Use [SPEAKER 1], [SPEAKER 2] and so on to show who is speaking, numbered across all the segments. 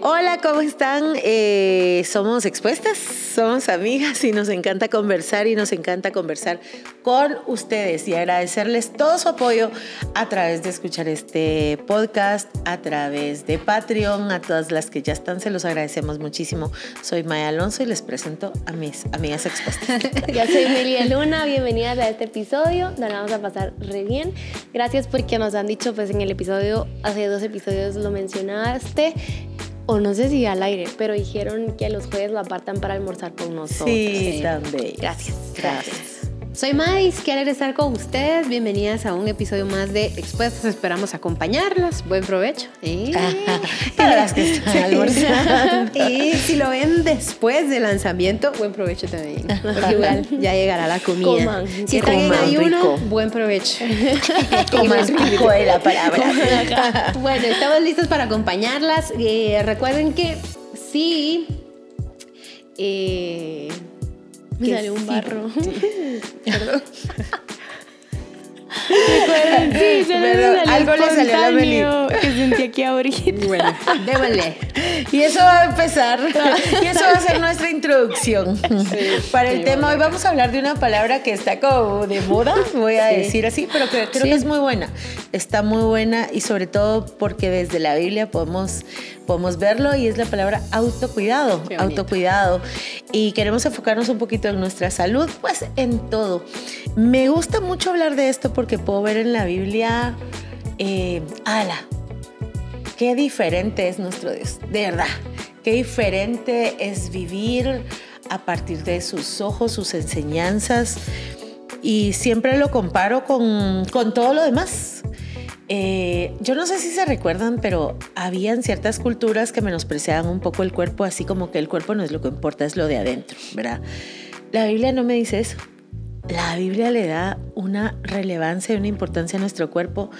[SPEAKER 1] Hola, ¿cómo están? Eh, somos expuestas, somos amigas y nos encanta conversar y nos encanta conversar con ustedes y agradecerles todo su apoyo a través de escuchar este podcast, a través de Patreon, a todas las que ya están, se los agradecemos muchísimo. Soy Maya Alonso y les presento a mis amigas expuestas.
[SPEAKER 2] Yo soy Melia Luna, bienvenidas a este episodio, nos vamos a pasar re bien. Gracias porque nos han dicho, pues en el episodio, hace dos episodios lo mencionaste, o no sé si al aire, pero dijeron que los jueves lo apartan para almorzar con nosotros.
[SPEAKER 1] Sí, también.
[SPEAKER 2] Gracias. Gracias.
[SPEAKER 3] Soy Mais, quiero estar con ustedes. Bienvenidas a un episodio más de Expuestas. Esperamos acompañarlas. Buen provecho.
[SPEAKER 1] Y... Para las que están almorzando.
[SPEAKER 3] Y si lo ven después del lanzamiento, buen provecho también. Porque igual ya llegará la comida.
[SPEAKER 2] Coman.
[SPEAKER 3] Si están en ayuno, buen provecho.
[SPEAKER 1] Coman rico de la palabra.
[SPEAKER 3] bueno, estamos listos para acompañarlas. Eh, recuerden que sí. Eh,
[SPEAKER 2] Me
[SPEAKER 3] que
[SPEAKER 2] salió un
[SPEAKER 3] sí.
[SPEAKER 2] barro.
[SPEAKER 3] Perdón.
[SPEAKER 2] Recuerden, sí, se me
[SPEAKER 1] Pero algo le salió a la Meli.
[SPEAKER 2] que sentí aquí ahorita.
[SPEAKER 3] Bueno, démosle.
[SPEAKER 1] Y eso va a empezar, y eso va a ser nuestra introducción para el tema. Hoy vamos a hablar de una palabra que está como de moda, voy a
[SPEAKER 3] Sí.
[SPEAKER 1] decir así, pero que creo
[SPEAKER 3] Sí.
[SPEAKER 1] que es muy buena. Está muy buena y sobre todo porque desde la Biblia podemos, podemos verlo y es la palabra autocuidado, autocuidado. Y queremos enfocarnos un poquito en nuestra salud, pues en todo. Me gusta mucho hablar de esto porque puedo ver en la Biblia, eh, ala, Qué diferente es nuestro Dios, de verdad. Qué diferente es vivir a partir de sus ojos, sus enseñanzas. Y siempre lo comparo con, con todo lo demás. Eh, yo no sé si se recuerdan, pero habían ciertas culturas que menospreciaban un poco el cuerpo, así como que el cuerpo no es lo que importa, es lo de adentro, ¿verdad? La Biblia no me dice eso. La Biblia le da una relevancia y una importancia a nuestro cuerpo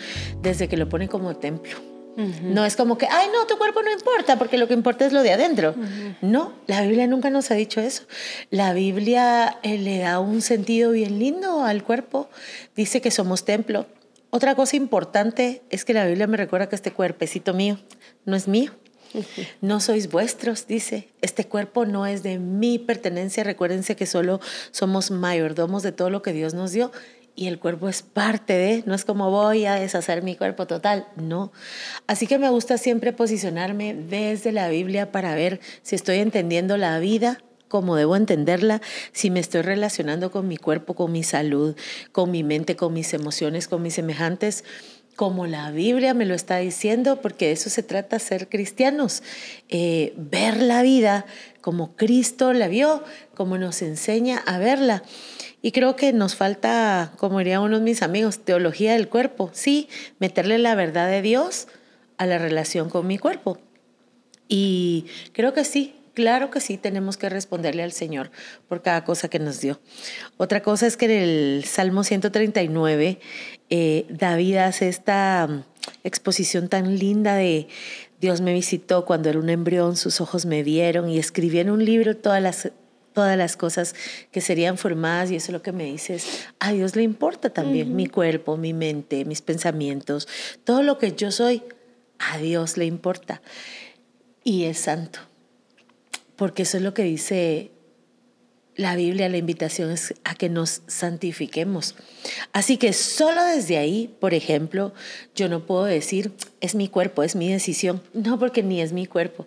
[SPEAKER 1] desde que lo pone como templo. No es como que, ay, no, tu cuerpo no importa, porque lo que importa es lo de adentro. No, la Biblia nunca nos ha dicho eso. La Biblia eh, le da un sentido bien lindo al cuerpo. Dice que somos templo. Otra cosa importante es que la Biblia me recuerda que este cuerpecito mío no es mío. No sois vuestros, dice. Este cuerpo no es de mi pertenencia. Recuérdense que solo somos mayordomos de todo lo que Dios nos dio y el cuerpo es parte de, no es como voy a deshacer mi cuerpo total, no. Así que me gusta siempre posicionarme desde la Biblia para ver si estoy entendiendo la vida como debo entenderla, si me estoy relacionando con mi cuerpo, con mi salud, con mi mente, con mis emociones, con mis semejantes, como la Biblia me lo está diciendo, porque de eso se trata ser cristianos, eh, ver la vida como Cristo la vio, como nos enseña a verla. Y creo que nos falta, como dirían unos de mis amigos, teología del cuerpo. Sí, meterle la verdad de Dios a la relación con mi cuerpo. Y creo que sí, claro que sí, tenemos que responderle al Señor por cada cosa que nos dio. Otra cosa es que en el Salmo 139, eh, David hace esta mm, exposición tan linda de Dios me visitó cuando era un embrión, sus ojos me vieron y escribí en un libro todas las todas las cosas que serían formadas y eso es lo que me dices, a Dios le importa también mi cuerpo, mi mente, mis pensamientos, todo lo que yo soy, a Dios le importa y es santo, porque eso es lo que dice la Biblia, la invitación es a que nos santifiquemos. Así que solo desde ahí, por ejemplo, yo no puedo decir, es mi cuerpo, es mi decisión, no porque ni es mi cuerpo.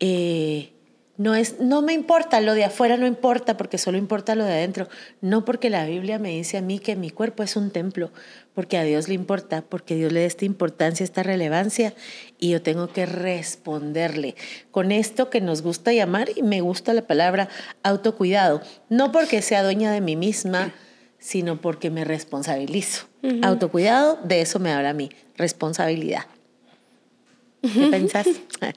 [SPEAKER 1] Eh, no, es, no me importa, lo de afuera no importa porque solo importa lo de adentro. No porque la Biblia me dice a mí que mi cuerpo es un templo, porque a Dios le importa, porque Dios le da esta importancia, esta relevancia y yo tengo que responderle con esto que nos gusta llamar y me gusta la palabra autocuidado. No porque sea dueña de mí misma, sino porque me responsabilizo. Autocuidado, de eso me habla a mí, responsabilidad. ¿Qué pensás?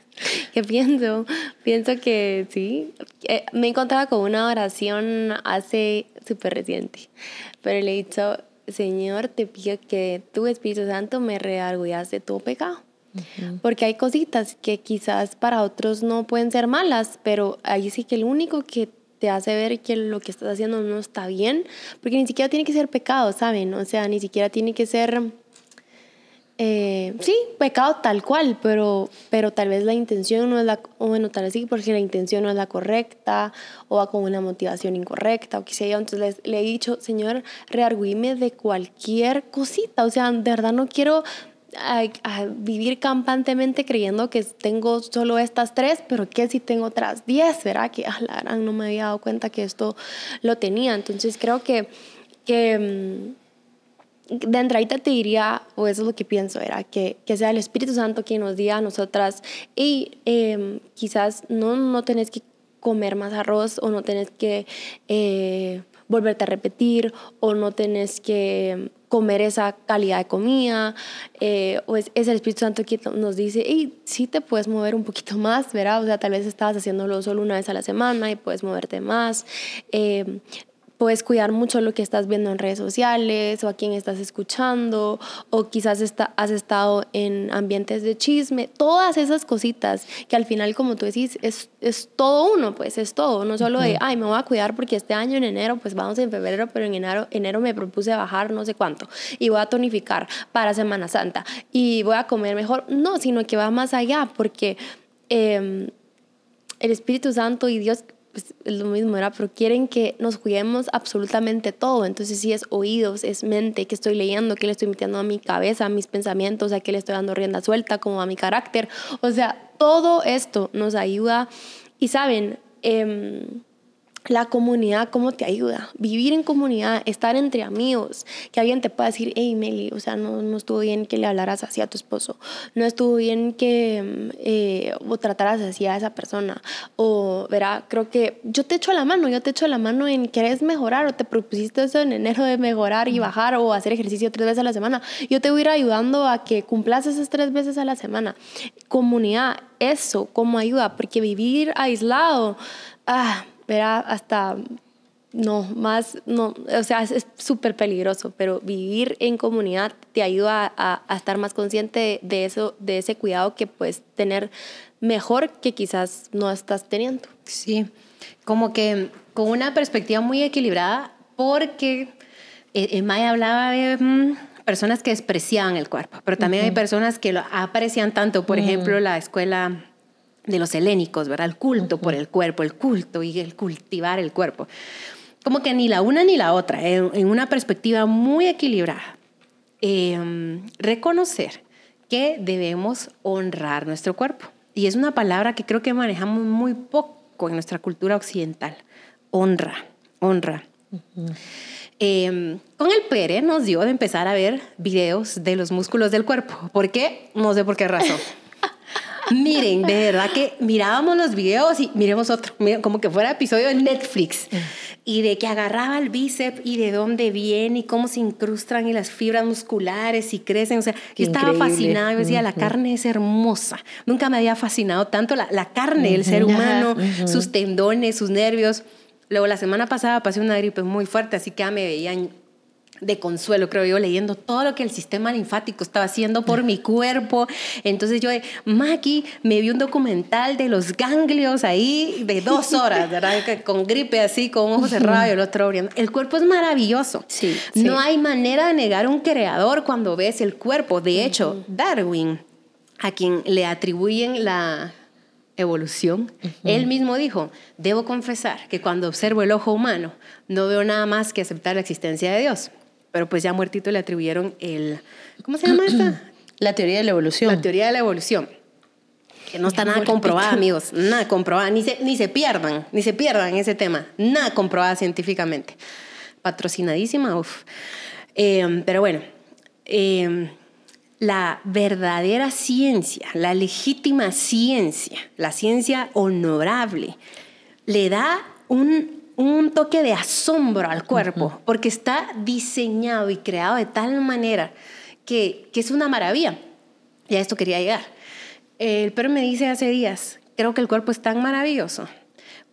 [SPEAKER 2] ¿Qué pienso? Pienso que sí. Eh, me encontraba con una oración hace súper reciente, pero le he dicho, Señor, te pido que tu Espíritu Santo me redargullas de todo pecado. Porque hay cositas que quizás para otros no pueden ser malas, pero ahí sí que el único que te hace ver que lo que estás haciendo no está bien, porque ni siquiera tiene que ser pecado, ¿saben? O sea, ni siquiera tiene que ser eh, sí, pecado tal cual, pero, pero tal vez la intención no es la, o bueno, tal vez sí, porque la intención no es la correcta, o va con una motivación incorrecta, o qué sé. Entonces le he dicho, Señor, rearguíme de cualquier cosita, o sea, de verdad no quiero vivir campantemente creyendo que tengo solo estas tres, pero que si tengo otras diez, ¿verdad? Que ah, la no me había dado cuenta que esto lo tenía. Entonces creo que, que mm, de entradita te diría, o eso es lo que pienso, era que, que sea el Espíritu Santo quien nos diga a nosotras, y em, quizás no, no tenés que comer más arroz o no tenés que eh, volverte a repetir o no tenés que comer esa calidad de comida, eh, o es, es, el Espíritu Santo quien nos dice, y sí te puedes mover un poquito más, ¿verdad? O sea, tal vez estabas haciéndolo solo una vez a la semana y puedes moverte más. Eh, puedes cuidar mucho lo que estás viendo en redes sociales o a quién estás escuchando o quizás está, has estado en ambientes de chisme, todas esas cositas que al final, como tú decís, es, es todo uno, pues es todo, no solo de, ay, me voy a cuidar porque este año en enero, pues vamos en febrero, pero en enero, enero me propuse bajar no sé cuánto y voy a tonificar para Semana Santa y voy a comer mejor, no, sino que va más allá porque... Eh, el Espíritu Santo y Dios pues, es lo mismo, era, pero quieren que nos cuidemos absolutamente todo. Entonces, si es oídos, es mente, que estoy leyendo, que le estoy metiendo a mi cabeza, a mis pensamientos, a que le estoy dando rienda suelta, como a mi carácter. O sea, todo esto nos ayuda. Y saben, eh, la comunidad, ¿cómo te ayuda? Vivir en comunidad, estar entre amigos, que alguien te pueda decir, hey Meli, o sea, no, no estuvo bien que le hablaras así a tu esposo, no estuvo bien que eh, o trataras así a esa persona, o verá, creo que yo te echo la mano, yo te echo la mano en querés mejorar o te propusiste eso en enero de mejorar y bajar o hacer ejercicio tres veces a la semana, yo te voy a ir ayudando a que cumplas esas tres veces a la semana. Comunidad, eso, ¿cómo ayuda? Porque vivir aislado, ah, verá hasta no, más, no, o sea, es súper peligroso, pero vivir en comunidad te ayuda a, a, estar más consciente de eso, de ese cuidado que puedes tener mejor que quizás no estás teniendo.
[SPEAKER 3] Sí, como que con una perspectiva muy equilibrada, porque eh, Maya hablaba de mm, personas que despreciaban el cuerpo, pero también hay personas que lo aprecian tanto, por ejemplo, la escuela de los helénicos, ¿verdad? El culto por el cuerpo, el culto y el cultivar el cuerpo. Como que ni la una ni la otra, en, una perspectiva muy equilibrada. Em, reconocer que debemos honrar nuestro cuerpo. Y es una palabra que creo que manejamos muy poco en nuestra cultura occidental. Honra, honra. Em, con el Pere nos dio de empezar a ver videos de los músculos del cuerpo. ¿Por qué? No sé por qué razón. Miren, de verdad que mirábamos los videos y miremos otro, como que fuera episodio de Netflix. Y de que agarraba el bíceps y de dónde viene y cómo se incrustan y las fibras musculares y crecen. O sea, yo estaba fascinada. Yo decía, la carne es hermosa. Nunca me había fascinado tanto la, la carne, el ser humano, sus tendones, sus nervios. Luego, la semana pasada pasé una gripe muy fuerte, así que ya me veían de consuelo, creo yo, leyendo todo lo que el sistema linfático estaba haciendo por mi cuerpo. Entonces yo, Maki, me vi un documental de los ganglios ahí de dos horas, ¿verdad? Con gripe así, con ojos cerrados y el otro abriendo. El cuerpo es maravilloso. Sí, No hay manera de negar un creador cuando ves el cuerpo. De hecho, Darwin, a quien le atribuyen la evolución, él mismo dijo, debo confesar que cuando observo el ojo humano, no veo nada más que aceptar la existencia de Dios pero pues ya muertito le atribuyeron el... ¿Cómo se llama esta?
[SPEAKER 1] La teoría de la evolución.
[SPEAKER 3] La teoría de la evolución. Que no está nada comprobada, amigos. Nada comprobada. Ni se, ni se pierdan, ni se pierdan ese tema. Nada comprobada científicamente. Patrocinadísima, uff. Eh, pero bueno, eh, la verdadera ciencia, la legítima ciencia, la ciencia honorable, le da un un toque de asombro al cuerpo, porque está diseñado y creado de tal manera que, que, es una maravilla. Y a esto quería llegar. El perro me dice hace días, creo que el cuerpo es tan maravilloso,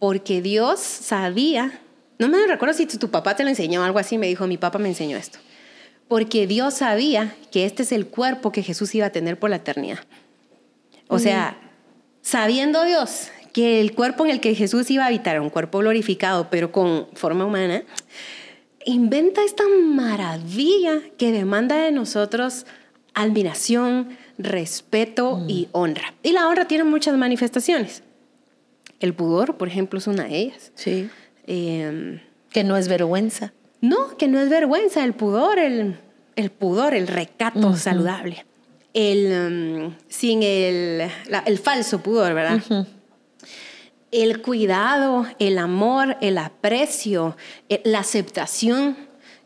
[SPEAKER 3] porque Dios sabía, no me recuerdo si tu, papá te lo enseñó algo así, me dijo, mi papá me enseñó esto, porque Dios sabía que este es el cuerpo que Jesús iba a tener por la eternidad. O sea, sabiendo Dios que el cuerpo en el que Jesús iba a habitar, un cuerpo glorificado, pero con forma humana, inventa esta maravilla que demanda de nosotros admiración, respeto y honra. Y la honra tiene muchas manifestaciones. El pudor, por ejemplo, es una de ellas.
[SPEAKER 1] Sí.
[SPEAKER 3] Eh,
[SPEAKER 1] Que no es vergüenza.
[SPEAKER 3] no, que no es vergüenza, el pudor, el, el pudor, el recato saludable. El, um, sin el, la- el falso pudor, ¿verdad? El cuidado, el amor, el aprecio, eh, la aceptación,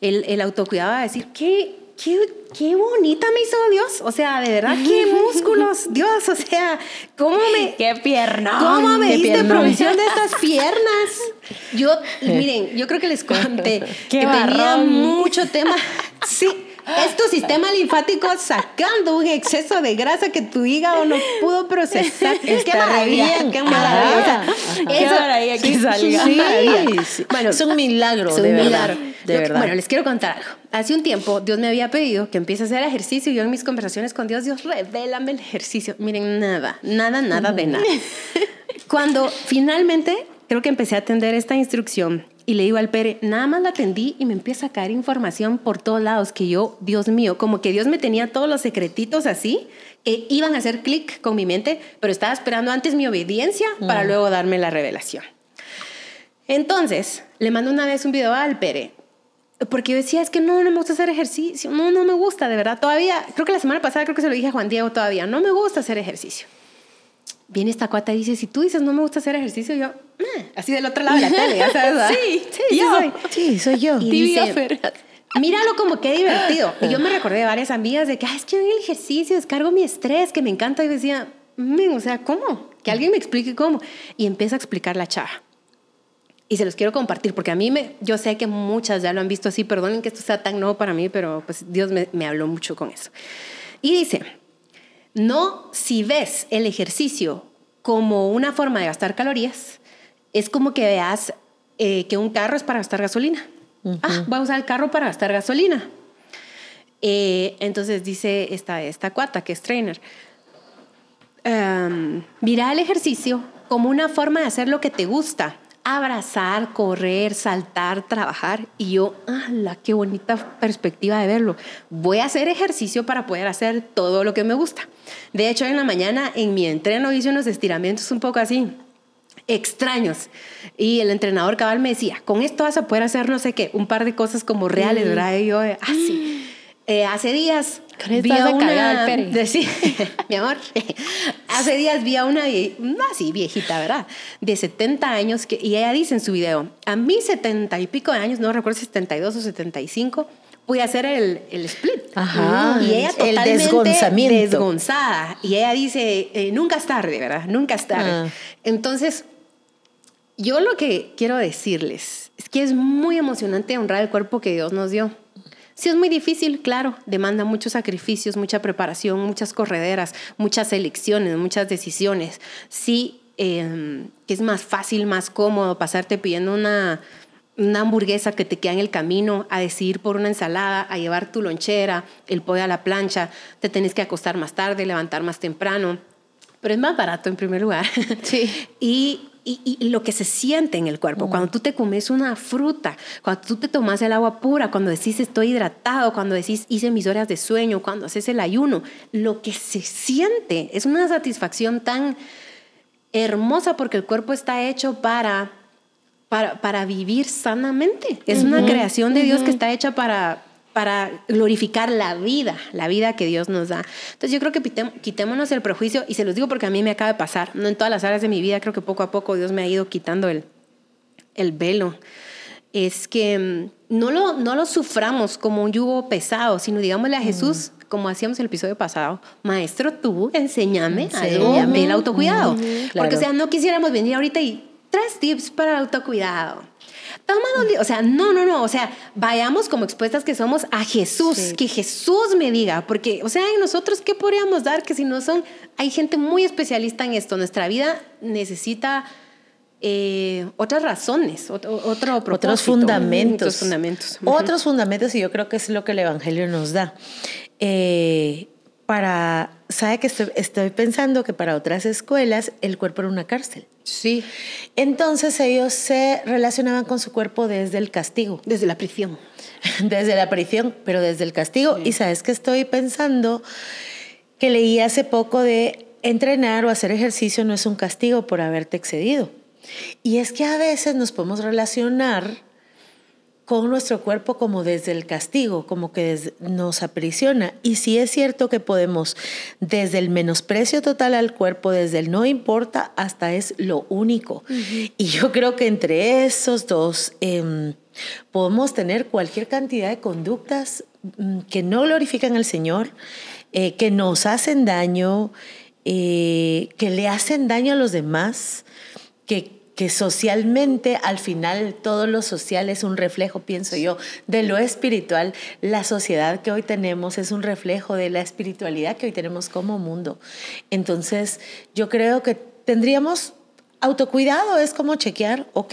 [SPEAKER 3] el, el autocuidado de decir, ¿qué, qué, qué bonita me hizo Dios. O sea, de verdad, qué músculos, Dios. O sea, ¿cómo me...
[SPEAKER 2] ¡Qué pierna!
[SPEAKER 3] ¿Cómo me
[SPEAKER 2] ¡Qué
[SPEAKER 3] diste
[SPEAKER 2] piernón!
[SPEAKER 3] provisión de estas piernas? Yo, miren, yo creo que les conté
[SPEAKER 2] ¡Qué
[SPEAKER 3] que tenía
[SPEAKER 2] barrón!
[SPEAKER 3] mucho tema. Sí, es tu sistema linfático sacando un exceso de grasa que tu hígado no pudo procesar. qué
[SPEAKER 1] Está re
[SPEAKER 3] maravilla,
[SPEAKER 1] bien.
[SPEAKER 3] qué maravilla.
[SPEAKER 1] Ajá,
[SPEAKER 2] Qué maravilla que salga.
[SPEAKER 1] Sí.
[SPEAKER 3] Bueno,
[SPEAKER 1] es un milagro,
[SPEAKER 3] Es un
[SPEAKER 1] de verdad.
[SPEAKER 3] milagro.
[SPEAKER 1] De verdad.
[SPEAKER 3] Bueno, les quiero contar algo. Hace un tiempo Dios me había pedido que empiece a hacer ejercicio y yo en mis conversaciones con Dios, Dios, revélame el ejercicio. Miren, nada, nada, nada de nada. Cuando finalmente creo que empecé a atender esta instrucción y le digo al Pere, nada más la atendí y me empieza a caer información por todos lados que yo, Dios mío, como que Dios me tenía todos los secretitos así, que iban a hacer clic con mi mente, pero estaba esperando antes mi obediencia para luego darme la revelación. Entonces, le mando una vez un video al Pere, porque yo decía, es que no, no me gusta hacer ejercicio, no, no me gusta, de verdad, todavía, creo que la semana pasada creo que se lo dije a Juan Diego todavía, no me gusta hacer ejercicio. Viene esta cuata y dice, si tú dices no me gusta hacer ejercicio, yo, "Eh", así del otro lado de la tele, ya sabes, ¿verdad?
[SPEAKER 2] Sí,
[SPEAKER 3] sí,
[SPEAKER 2] yo.
[SPEAKER 3] soy.
[SPEAKER 1] Sí, soy yo.
[SPEAKER 3] Y dice,
[SPEAKER 2] Ferraz.
[SPEAKER 3] Míralo como qué divertido. Y yo me recordé de varias amigas de que, "Ay, es que el ejercicio descargo mi estrés, que me encanta. Y decía, "Men, o sea, ¿cómo? Que alguien me explique cómo. Y empieza a explicar la chava. Y se los quiero compartir, porque a mí me, yo sé que muchas ya lo han visto así, perdonen que esto sea tan nuevo para mí, pero pues Dios me, me habló mucho con eso. Y dice, no si ves el ejercicio como una forma de gastar calorías, es como que veas eh, que un carro es para gastar gasolina. Ah, voy a usar el carro para gastar gasolina. Eh, entonces dice esta, esta cuata, que es trainer, em, mira el ejercicio como una forma de hacer lo que te gusta. Abrazar, correr, saltar, trabajar. Y yo, ¡ala, qué bonita perspectiva de verlo! Voy a hacer ejercicio para poder hacer todo lo que me gusta. De hecho, en la mañana en mi entreno hice unos estiramientos un poco así, extraños. Y el entrenador cabal me decía, con esto vas a poder hacer no sé qué, un par de cosas como reales, ¿verdad? Y yo, así. Eh, hace días
[SPEAKER 2] Con
[SPEAKER 3] vi a
[SPEAKER 2] a
[SPEAKER 3] una... de- sí, mi amor. hace días vi a una, una así viejita, ¿verdad? De 70 años, que, y ella dice en su video, a mí 70 y pico de años, no recuerdo si 72 o 75, pude hacer el, el split.
[SPEAKER 1] Ajá,
[SPEAKER 3] Y ella
[SPEAKER 1] el
[SPEAKER 3] totalmente
[SPEAKER 1] desgonzamiento.
[SPEAKER 3] desgonzada. Y ella dice, eh, nunca es tarde, ¿verdad? Nunca es tarde.
[SPEAKER 1] Ah.
[SPEAKER 3] Entonces, yo lo que quiero decirles es que es muy emocionante honrar el cuerpo que Dios nos dio. Sí, es muy difícil, claro, demanda muchos sacrificios, mucha preparación, muchas correderas, muchas elecciones, muchas decisiones. Sí, eh, es más fácil, más cómodo pasarte pidiendo una, una hamburguesa que te queda en el camino, a decidir por una ensalada, a llevar tu lonchera, el pollo a la plancha, te tenés que acostar más tarde, levantar más temprano, pero es más barato en primer lugar.
[SPEAKER 2] Sí.
[SPEAKER 3] y, y, y lo que se siente en el cuerpo, cuando tú te comes una fruta, cuando tú te tomas el agua pura, cuando decís estoy hidratado, cuando decís hice mis horas de sueño, cuando haces el ayuno, lo que se siente es una satisfacción tan hermosa porque el cuerpo está hecho para, para, para vivir sanamente. Es una creación de Dios que está hecha para, para glorificar la vida, la vida que Dios nos da. Entonces yo creo que quitémonos el prejuicio y se los digo porque a mí me acaba de pasar, no en todas las áreas de mi vida, creo que poco a poco Dios me ha ido quitando el, el velo. Es que mm, no lo, no lo suframos como un yugo pesado, sino digámosle a Jesús, como hacíamos el episodio pasado, maestro, tú enséñame, algo
[SPEAKER 1] Enséñame.
[SPEAKER 3] del autocuidado.
[SPEAKER 1] Ujú,
[SPEAKER 3] Porque,
[SPEAKER 1] claro.
[SPEAKER 3] o sea, no quisiéramos venir ahorita y tres tips para el autocuidado. Toma dos o sea, no, no, no, o sea, vayamos como expuestas que somos a Jesús,
[SPEAKER 1] Sí.
[SPEAKER 3] que Jesús me diga, porque, o sea, nosotros, ¿qué podríamos dar? Que si no son, hay gente muy especialista en esto, nuestra vida necesita eh, otras razones, otro, otro
[SPEAKER 1] otros
[SPEAKER 3] propósito,
[SPEAKER 1] fundamentos.
[SPEAKER 3] Otros fundamentos.
[SPEAKER 1] Otros fundamentos, y yo creo que es lo que el Evangelio nos da. Eh, para, sabe que estoy, estoy pensando que para otras escuelas el cuerpo era una cárcel.
[SPEAKER 3] Sí.
[SPEAKER 1] Entonces ellos se relacionaban con su cuerpo desde el castigo.
[SPEAKER 3] Desde la prisión.
[SPEAKER 1] desde la prisión, pero desde el castigo. Y sabes que estoy pensando que leí hace poco de entrenar o hacer ejercicio no es un castigo por haberte excedido. Y es que a veces nos podemos relacionar con nuestro cuerpo como desde el castigo, como que nos aprisiona. Y sí es cierto que podemos, desde el menosprecio total al cuerpo, desde el no importa hasta es lo único. Y yo creo que entre esos dos em, podemos tener cualquier cantidad de conductas mm, que no glorifican al Señor, eh, que nos hacen daño, eh, que le hacen daño a los demás, que que socialmente, al final, todo lo social es un reflejo, pienso yo, de lo espiritual. La sociedad que hoy tenemos es un reflejo de la espiritualidad que hoy tenemos como mundo. Entonces, yo creo que tendríamos autocuidado, es como chequear, ok,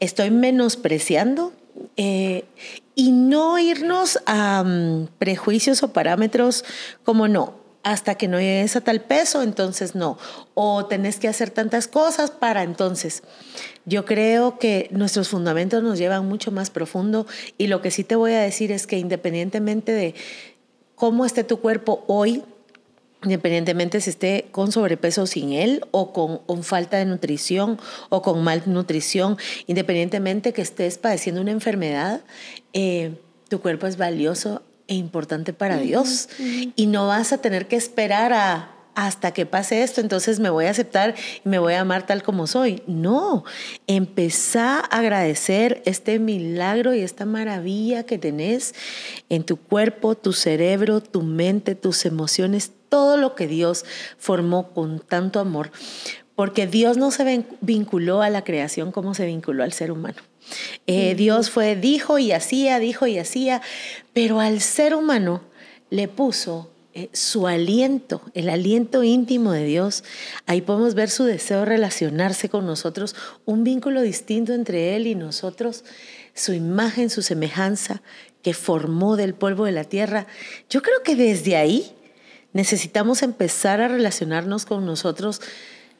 [SPEAKER 1] estoy menospreciando. Eh, y no irnos a mm, prejuicios o parámetros como no, hasta que no llegues a tal peso, entonces no. O tenés que hacer tantas cosas para entonces. Yo creo que nuestros fundamentos nos llevan mucho más profundo y lo que sí te voy a decir es que independientemente de cómo esté tu cuerpo hoy, independientemente si esté con sobrepeso sin él, o con, falta de nutrición, o con malnutrición, independientemente que estés padeciendo una enfermedad, eh, tu cuerpo es valioso e importante para Dios. Y no vas a tener que esperar a hasta que pase esto, entonces me voy a aceptar y me voy a amar tal como soy. No, empezá a agradecer este milagro y esta maravilla que tenés en tu cuerpo, tu cerebro, tu mente, tus emociones, todo lo que Dios formó con tanto amor, porque Dios no se vinculó a la creación como se vinculó al ser humano. Eh, Dios fue, dijo y hacía, dijo y hacía, pero al ser humano le puso eh, su aliento, el aliento íntimo de Dios. Ahí podemos ver su deseo de relacionarse con nosotros, un vínculo distinto entre Él y nosotros, su imagen, su semejanza que formó del polvo de la tierra. Yo creo que desde ahí necesitamos empezar a relacionarnos con nosotros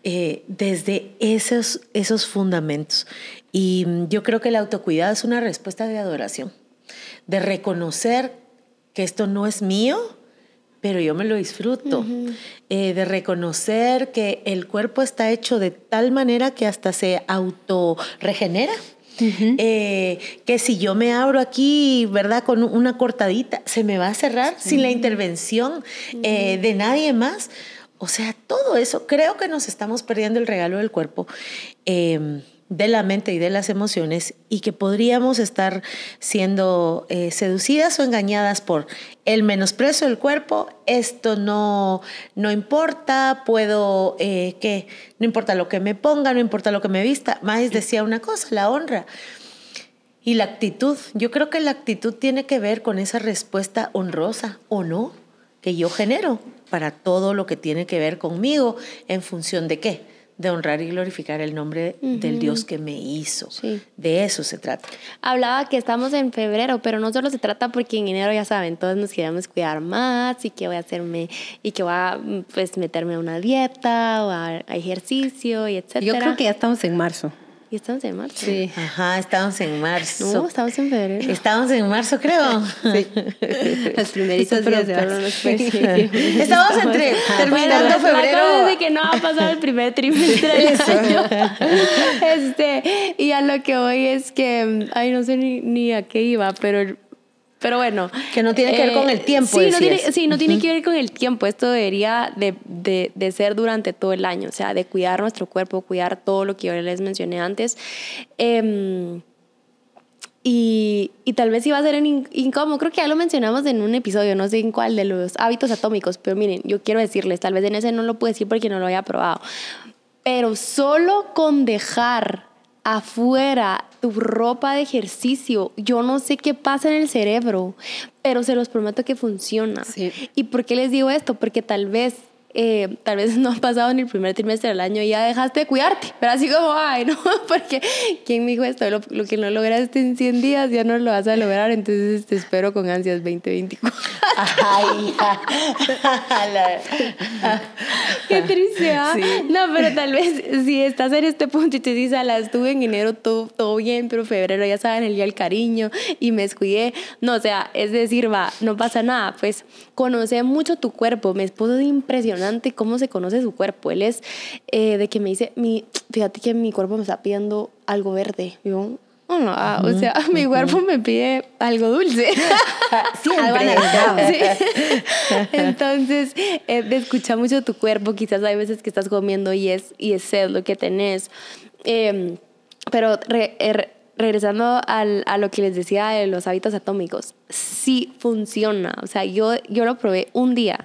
[SPEAKER 1] eh, desde esos, esos fundamentos. Y mm, yo creo que el autocuidado es una respuesta de adoración, de reconocer que esto no es mío, pero yo me lo disfruto, eh, de reconocer que el cuerpo está hecho de tal manera que hasta se autorregenera. Eh, que si yo me abro aquí, ¿verdad? Con una cortadita, se me va a cerrar sin la intervención de nadie más. O sea, todo eso, creo que nos estamos perdiendo el regalo del cuerpo. Em, de la mente y de las emociones y que podríamos estar siendo eh, seducidas o engañadas por el menosprecio del cuerpo, esto no, no importa, puedo, eh, que no importa lo que me ponga, no importa lo que me vista. Más decía una cosa, la honra. Y la actitud, yo creo que la actitud tiene que ver con esa respuesta honrosa o no que yo genero para todo lo que tiene que ver conmigo en función de qué? De honrar y glorificar el nombre del Dios que me hizo. De eso se trata.
[SPEAKER 2] Hablaba que estamos en febrero, pero no solo se trata porque en enero ya saben, todos nos queremos cuidar más y que voy a hacerme y que voy a pues meterme a una dieta o a, ejercicio y etcétera.
[SPEAKER 3] Yo creo que ya estamos en marzo.
[SPEAKER 2] ¿Y estamos en marzo?
[SPEAKER 1] Sí. Ajá, estamos en marzo.
[SPEAKER 2] No, estamos en febrero.
[SPEAKER 1] Estamos en marzo, creo. Sí.
[SPEAKER 3] Los primeritos días de marzo.
[SPEAKER 1] Estamos entre terminando febrero.
[SPEAKER 2] de que no ha pasado el primer trimestre del año. Este, y a lo que voy es que, ay, no sé ni, ni a qué iba, pero pero bueno.
[SPEAKER 1] Que no tiene que ver con el eh, tiempo.
[SPEAKER 2] Sí, no tiene, sí, no tiene, que ver con el tiempo. Esto debería de, de, de, ser durante todo el año. O sea, de cuidar nuestro cuerpo, cuidar todo lo que yo les mencioné antes. Eh, y, y, tal vez iba a ser incómodo. Creo que ya lo mencionamos en un episodio, no sé en cuál, de los hábitos atómicos. Pero miren, yo quiero decirles, tal vez en ese no lo puedo decir porque no lo había probado. Pero solo con dejar afuera tu ropa de ejercicio. Yo no sé qué pasa en el cerebro, pero se los prometo que funciona. ¿Y por qué les digo esto? Porque tal vez eh, tal vez no ha pasado ni el primer trimestre del año y ya dejaste de cuidarte, pero así como, ay, no, porque ¿quién me dijo esto? Lo, lo que no lograste en 100 días ya no lo vas a lograr, entonces te espero con ansias 2024. Ay, Qué triste, ¿ah? No, pero tal vez si estás en este punto y te dices, la estuve en enero todo, todo bien, pero febrero ya saben el día del cariño y me descuidé. No, o sea, es decir, va, no pasa nada. Pues conoce mucho tu cuerpo. Mi esposo es impresionante cómo se conoce su cuerpo. Él es eh, de que me dice, mi, fíjate que mi cuerpo me está pidiendo algo verde. Yo, Ah, o sea, mi cuerpo me pide algo dulce. Siempre. Entonces, eh, escucha mucho tu cuerpo. Quizás hay veces que estás comiendo y es, y es sed lo que tenés. Em, pero er, regresando al, a lo que les decía de los hábitos atómicos, sí funciona. O sea, yo, yo lo probé un día.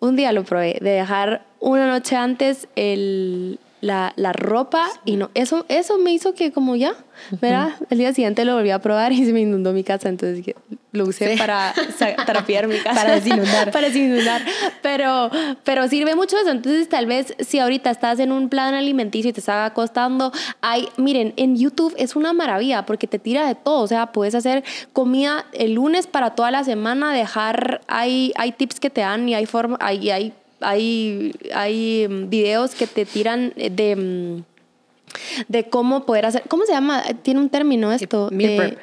[SPEAKER 2] Un día lo probé de dejar una noche antes el, la, la ropa y no, eso, eso me hizo que como ya, ¿verdad? El día siguiente lo volví a probar y se me inundó mi casa, entonces lo usé para trapear mi casa.
[SPEAKER 3] para desinundar.
[SPEAKER 2] para desinundar. Pero, pero sirve mucho eso. Entonces, tal vez si ahorita estás en un plan alimenticio y te está costando, hay, miren, en YouTube es una maravilla porque te tira de todo. O sea, puedes hacer comida el lunes para toda la semana, dejar, hay, hay tips que te dan y hay forma, hay, hay hay, hay mm, videos que te tiran de, mm, de cómo poder hacer, ¿cómo se llama? Tiene un término esto.
[SPEAKER 3] Meal prep.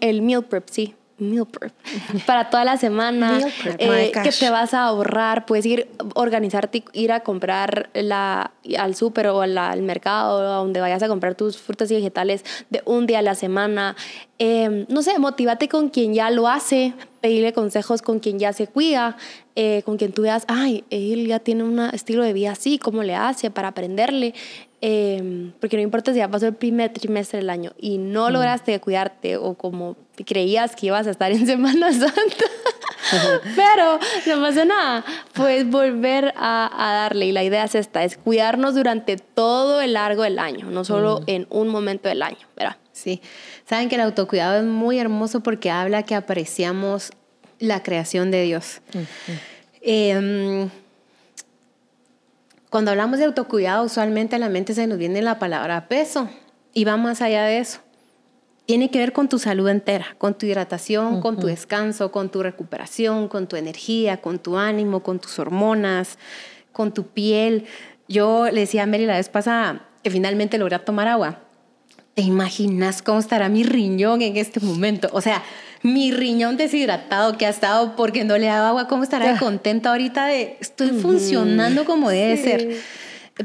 [SPEAKER 2] El meal prep, sí meal prep para toda la semana eh, que te vas a ahorrar puedes ir organizarte ir a comprar la al súper o al mercado donde vayas a comprar tus frutas y vegetales de un día a la semana em, no sé motívate con quien ya lo hace pedirle consejos con quien ya se cuida eh, con quien tú veas ay él ya tiene un estilo de vida así cómo le hace para aprenderle Em, porque no importa si ya pasó el primer trimestre del año y no mm. lograste cuidarte o como creías que ibas a estar en Semana Santa, pero no pasa nada, puedes volver a, darle y la idea es esta, es cuidarnos durante todo el largo del año, no solo mm. en un momento del año, ¿verdad?
[SPEAKER 3] Sí, saben que el autocuidado es muy hermoso porque habla que apreciamos la creación de Dios. eh, cuando hablamos de autocuidado, usualmente a la mente se nos viene la palabra peso y va más allá de eso. Tiene que ver con tu salud entera, con tu hidratación, con tu descanso, con tu recuperación, con tu energía, con tu ánimo, con tus hormonas, con tu piel. Yo le decía a Mary la vez pasada que finalmente logré tomar agua. ¿Te imaginas cómo estará mi riñón en este momento? O sea, mi riñón deshidratado que ha estado porque no le dado agua, ¿cómo estará contenta ahorita de estoy funcionando como debe ser?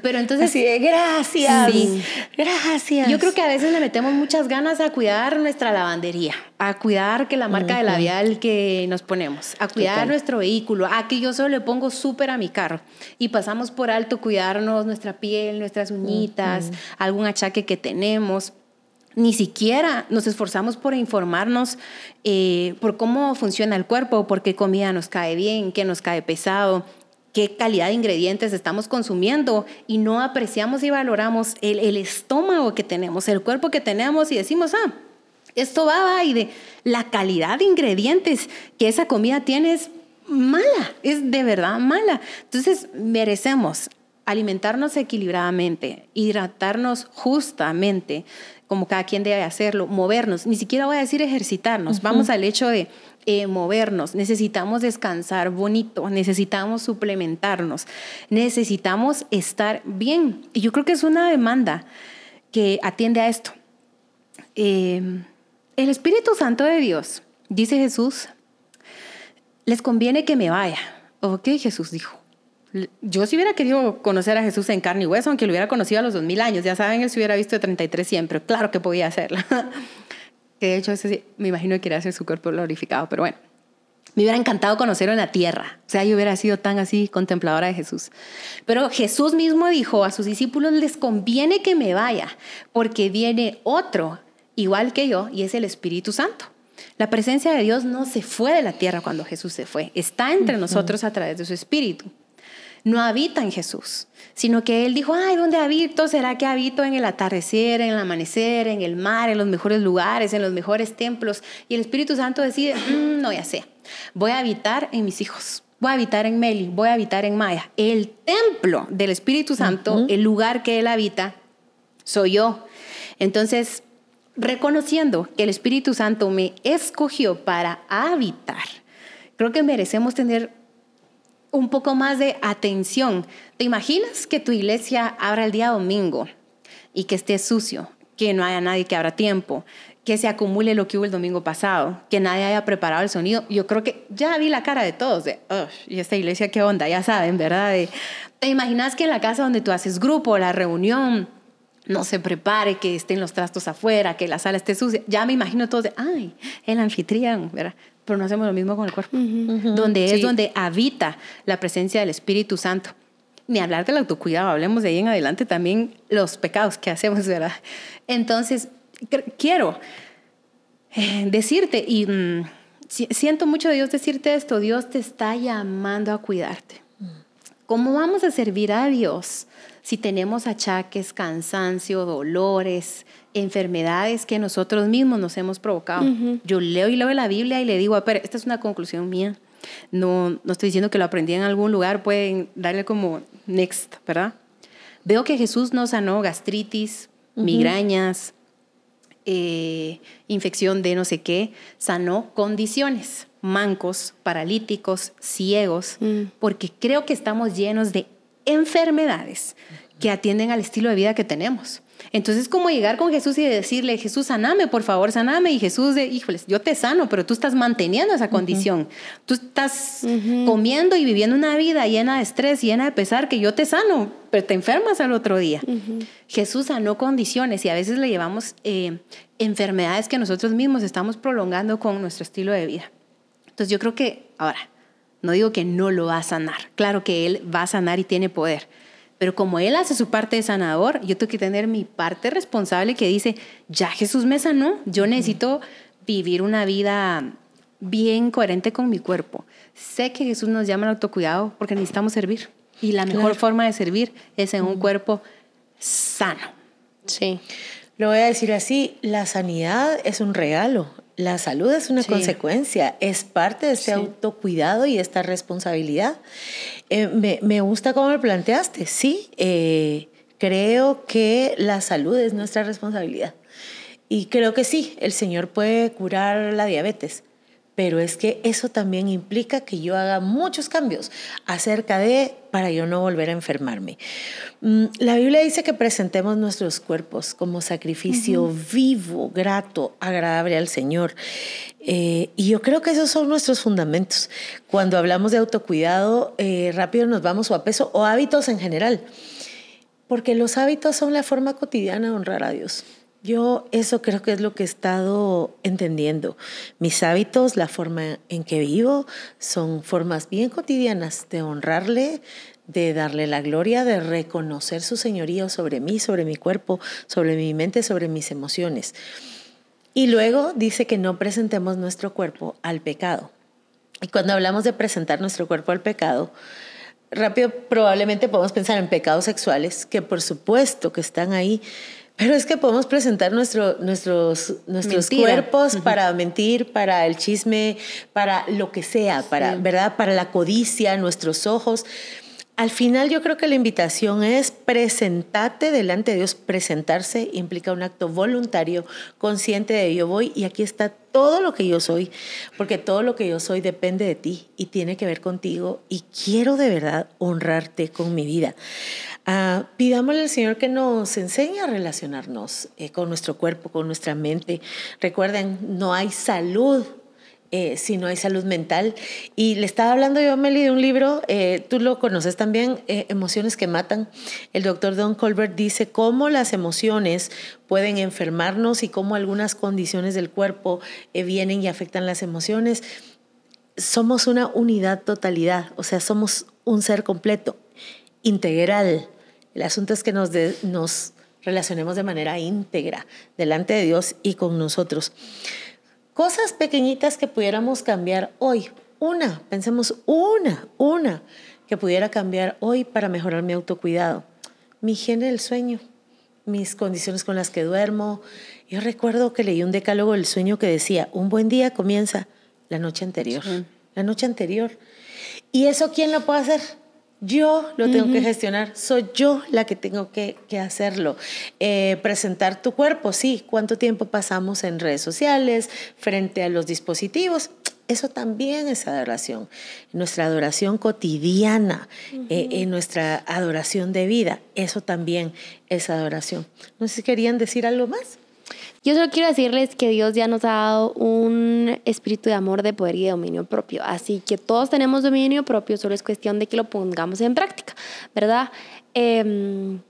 [SPEAKER 3] Pero entonces...
[SPEAKER 1] Así gracias. Sí. Gracias.
[SPEAKER 3] Yo creo que a veces le metemos muchas ganas a cuidar nuestra lavandería, a cuidar que la marca de labial que nos ponemos, a cuidar nuestro vehículo, a que yo solo le pongo súper a mi carro y pasamos por alto cuidarnos nuestra piel, nuestras uñitas, algún achaque que tenemos ni siquiera nos esforzamos por informarnos eh, por cómo funciona el cuerpo, por qué comida nos cae bien, qué nos cae pesado, qué calidad de ingredientes estamos consumiendo y no apreciamos y valoramos el, el estómago que tenemos, el cuerpo que tenemos y decimos, ah, esto va, va, y de la calidad de ingredientes que esa comida tiene es mala, es de verdad mala. Entonces merecemos alimentarnos equilibradamente, hidratarnos justamente, como cada quien debe hacerlo, movernos, ni siquiera voy a decir ejercitarnos, vamos al hecho de eh, movernos, necesitamos descansar bonito, necesitamos suplementarnos, necesitamos estar bien. Y yo creo que es una demanda que atiende a esto. Em, el Espíritu Santo de Dios, dice Jesús, les conviene que me vaya. ¿O qué Jesús dijo? Yo si hubiera querido conocer a Jesús en carne y hueso, aunque lo hubiera conocido a los dos mil años, ya saben, él se hubiera visto de 33 siempre, claro que podía hacerlo. que de hecho ese, me imagino que quería hacer su cuerpo glorificado, pero bueno, me hubiera encantado conocerlo en la tierra, o sea, yo hubiera sido tan así contempladora de Jesús. Pero Jesús mismo dijo a sus discípulos, les conviene que me vaya, porque viene otro igual que yo y es el Espíritu Santo. La presencia de Dios no se fue de la tierra cuando Jesús se fue, está entre nosotros a través de su Espíritu no habita en Jesús, sino que él dijo, ay, ¿dónde habito? ¿Será que habito en el atardecer, en el amanecer, en el mar, en los mejores lugares, en los mejores templos? Y el Espíritu Santo decide, mm, no, ya sé, voy a habitar en mis hijos. voy a habitar en Meli, voy a habitar en Maya. El templo del Espíritu Santo, el lugar que Él habita, soy yo. Entonces, reconociendo que el Espíritu Santo me escogió para habitar, creo que merecemos tener un poco más de atención. ¿Te imaginas que tu iglesia abra el día domingo y que esté sucio, que no haya nadie que abra tiempo, que se acumule lo que hubo el domingo pasado, que nadie haya preparado el sonido? Yo creo que ya vi la cara de todos de, ¿y esta iglesia qué onda? Ya saben, ¿verdad? ¿Te imaginas que en la casa donde tú haces grupo, la reunión, no se prepare, que estén los trastos afuera, que la sala esté sucia. Ya me imagino todos de, ay, el anfitrión, ¿verdad? Pero no hacemos lo mismo con el cuerpo, donde es donde habita la presencia del Espíritu Santo. Ni hablar del autocuidado, hablemos de ahí en adelante también los pecados que hacemos, ¿verdad? Entonces, quiero eh, decirte, y mm, siento mucho de Dios decirte esto, Dios te está llamando a cuidarte. ¿Cómo vamos a servir a Dios si tenemos achaques, cansancio, dolores, enfermedades que nosotros mismos nos hemos provocado. Yo leo y leo la Biblia y le digo, pero esta es una conclusión mía. No, no estoy diciendo que lo aprendí en algún lugar, pueden darle como next, ¿verdad? Veo que Jesús no sanó gastritis, migrañas, eh, infección de no sé qué, sanó condiciones, mancos, paralíticos, ciegos, mm. porque creo que estamos llenos de enfermedades que atienden al estilo de vida que tenemos. Entonces, como llegar con Jesús y decirle, Jesús, saname, por favor, saname. Y Jesús, de, híjoles, yo te sano, pero tú estás manteniendo esa condición. Tú estás comiendo y viviendo una vida llena de estrés, llena de pesar, que yo te sano, pero te enfermas al otro día. Jesús sanó condiciones y a veces le llevamos eh, enfermedades que nosotros mismos estamos prolongando con nuestro estilo de vida. Entonces, yo creo que, ahora, no digo que no lo va a sanar. Claro que Él va a sanar y tiene poder. Pero como Él hace su parte de sanador, yo tengo que tener mi parte responsable que dice, ya Jesús me sanó, yo necesito vivir una vida bien coherente con mi cuerpo. Sé que Jesús nos llama al autocuidado porque necesitamos servir. Y la mejor forma de servir es en un cuerpo sano.
[SPEAKER 1] Sí. Lo voy a decir así, la sanidad es un regalo, la salud es una consecuencia, es parte de este autocuidado y esta responsabilidad. Eh, me, gusta cómo lo planteaste, sí, eh, creo que la salud es nuestra responsabilidad. Y creo que sí, el Señor puede curar la diabetes, pero es que eso también implica que yo haga muchos cambios acerca de para yo no volver a enfermarme. Mm, la Biblia dice que presentemos nuestros cuerpos como sacrificio vivo, grato, agradable al Señor. Eh, y yo creo que esos son nuestros fundamentos. Cuando hablamos de autocuidado, eh, rápido nos vamos o a peso o hábitos en general, porque los hábitos son la forma cotidiana de honrar a Dios. Yo eso creo que es lo que he estado entendiendo. Mis hábitos, la forma en que vivo, son formas bien cotidianas de honrarle, de darle la gloria, de reconocer su señorío sobre mí, sobre mi cuerpo, sobre mi mente, sobre mis emociones. Y luego dice que no presentemos nuestro cuerpo al pecado. Y cuando hablamos de presentar nuestro cuerpo al pecado, rápido probablemente podemos pensar en pecados sexuales, que por supuesto que están ahí, pero es que podemos presentar nuestro, nuestros, nuestros cuerpos para mentir, para el chisme, para lo que sea, para, ¿verdad? Para la codicia, nuestros ojos. Al final yo creo que la invitación es presentarte delante de Dios. Presentarse implica un acto voluntario, consciente de yo voy y aquí está todo lo que yo soy, porque todo lo que yo soy depende de ti y tiene que ver contigo y quiero de verdad honrarte con mi vida. Uh, pidámosle al Señor que nos enseñe a relacionarnos eh, con nuestro cuerpo, con nuestra mente. Recuerden, no hay salud eh, si no hay salud mental. Y le estaba hablando yo, Meli, de un libro, eh, tú lo conoces también, Emociones que Matan. El doctor Don Colbert dice cómo las emociones pueden enfermarnos y cómo algunas condiciones del cuerpo vienen y afectan las emociones. Somos una unidad totalidad, o sea, somos un ser completo integral. El asunto es que nos, nos relacionemos de manera íntegra delante de Dios y con nosotros. Cosas pequeñitas que pudiéramos cambiar hoy. Una, pensemos una, una que pudiera cambiar hoy para mejorar mi autocuidado. Mi higiene del sueño, mis condiciones con las que duermo. Yo recuerdo que leí un decálogo del sueño que decía, un buen día comienza la noche anterior. la noche anterior. ¿Y eso quién lo puede hacer? Yo lo tengo que gestionar, soy yo la que tengo que, hacerlo. Eh, presentar tu cuerpo, sí, cuánto tiempo pasamos en redes sociales, frente a los dispositivos, eso también es adoración. Nuestra adoración cotidiana, eh, en nuestra adoración de vida, eso también es adoración. No sé si querían decir algo más.
[SPEAKER 2] Yo solo quiero decirles que Dios ya nos ha dado un espíritu de amor, de poder y de dominio propio. Así que todos tenemos dominio propio, solo es cuestión de que lo pongamos en práctica, ¿verdad? Em,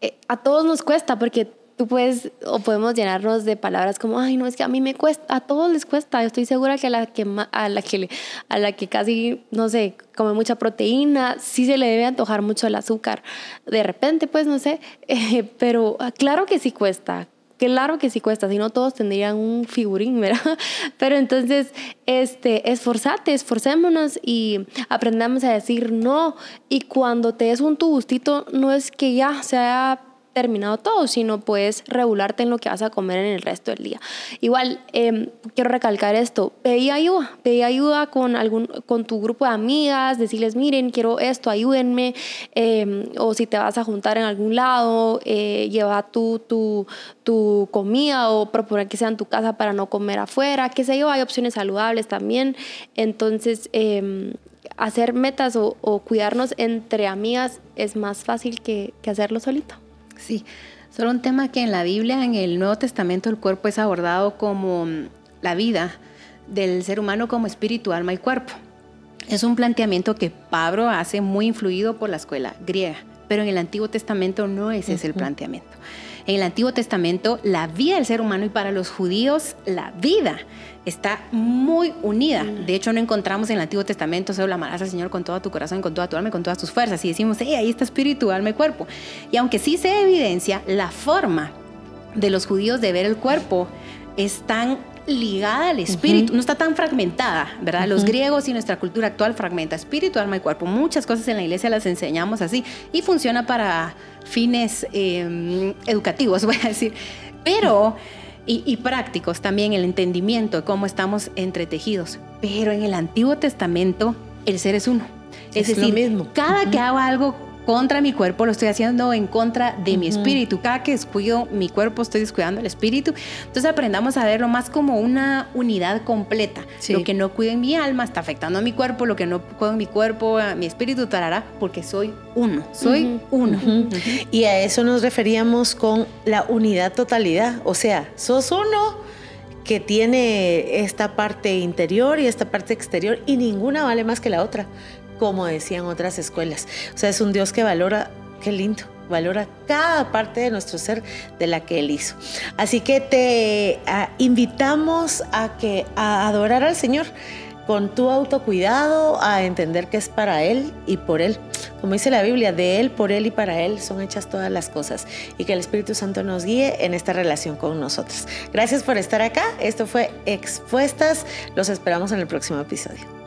[SPEAKER 2] eh, a todos nos cuesta porque tú puedes o podemos llenarnos de palabras como ay no es que a mí me cuesta a todos les cuesta estoy segura que a la que a la que a la que casi no sé come mucha proteína sí se le debe antojar mucho el azúcar de repente pues no sé eh, pero ah, claro que sí cuesta Claro que sí cuesta, si no todos tendrían un figurín, ¿verdad? Pero entonces, este, esforzate, esforcémonos y aprendamos a decir no. Y cuando te des un tu gustito, no es que ya sea terminado todo, sino puedes regularte en lo que vas a comer en el resto del día. Igual, em, quiero recalcar esto, pedí ayuda, pedí ayuda con, algún, con tu grupo de amigas, decirles, miren, quiero esto, ayúdenme, em, o si te vas a juntar en algún lado, eh, lleva tu, tu, tu comida o proponer que sea en tu casa para no comer afuera, qué sé yo, hay opciones saludables también, entonces... Em, hacer metas o, cuidarnos entre amigas es más fácil que, que hacerlo solito.
[SPEAKER 3] Sí, solo un tema que en la Biblia, en el Nuevo Testamento, el cuerpo es abordado como mm, la vida del ser humano como espíritu, alma y cuerpo. Es un planteamiento que Pablo hace muy influido por la escuela griega, pero en el Antiguo Testamento no ese es el planteamiento. En el Antiguo Testamento, la vida del ser humano y para los judíos, la vida está muy unida. Mm. De hecho, no encontramos en el Antiguo Testamento solo amarás al Señor con todo tu corazón, con toda tu alma y con todas tus fuerzas. Y decimos, hey, ahí está espíritu, alma y cuerpo. Y aunque sí se evidencia, la forma de los judíos de ver el cuerpo es tan ligada al espíritu, no está tan fragmentada, ¿verdad? Los griegos y nuestra cultura actual fragmenta espíritu, alma y cuerpo. Muchas cosas en la iglesia las enseñamos así y funciona para fines em, educativos, voy a decir. Pero, y, prácticos también, el entendimiento de cómo estamos entretejidos. Pero en el Antiguo Testamento, el ser es uno. Es, decir, mismo. cada que hago algo contra mi cuerpo, lo estoy haciendo en contra de mi espíritu. Cada que descuido mi cuerpo, estoy descuidando el espíritu. Entonces aprendamos a verlo más como una unidad completa. Lo que no cuido en mi alma está afectando a mi cuerpo, lo que no cuido en mi cuerpo, a mi espíritu, tarará, porque soy uno, soy uno.
[SPEAKER 1] Y a eso nos referíamos con la unidad totalidad. O sea, sos uno que tiene esta parte interior y esta parte exterior y ninguna vale más que la otra como decían otras escuelas. O sea, es un Dios que valora, qué lindo, valora cada parte de nuestro ser de la que Él hizo. Así que te ah, invitamos a que a adorar al Señor con tu autocuidado, a entender que es para Él y por Él. Como dice la Biblia, de Él, por Él y para Él son hechas todas las cosas y que el Espíritu Santo nos guíe en esta relación con nosotros. Gracias por estar acá. Esto fue Expuestas. Los esperamos en el próximo episodio.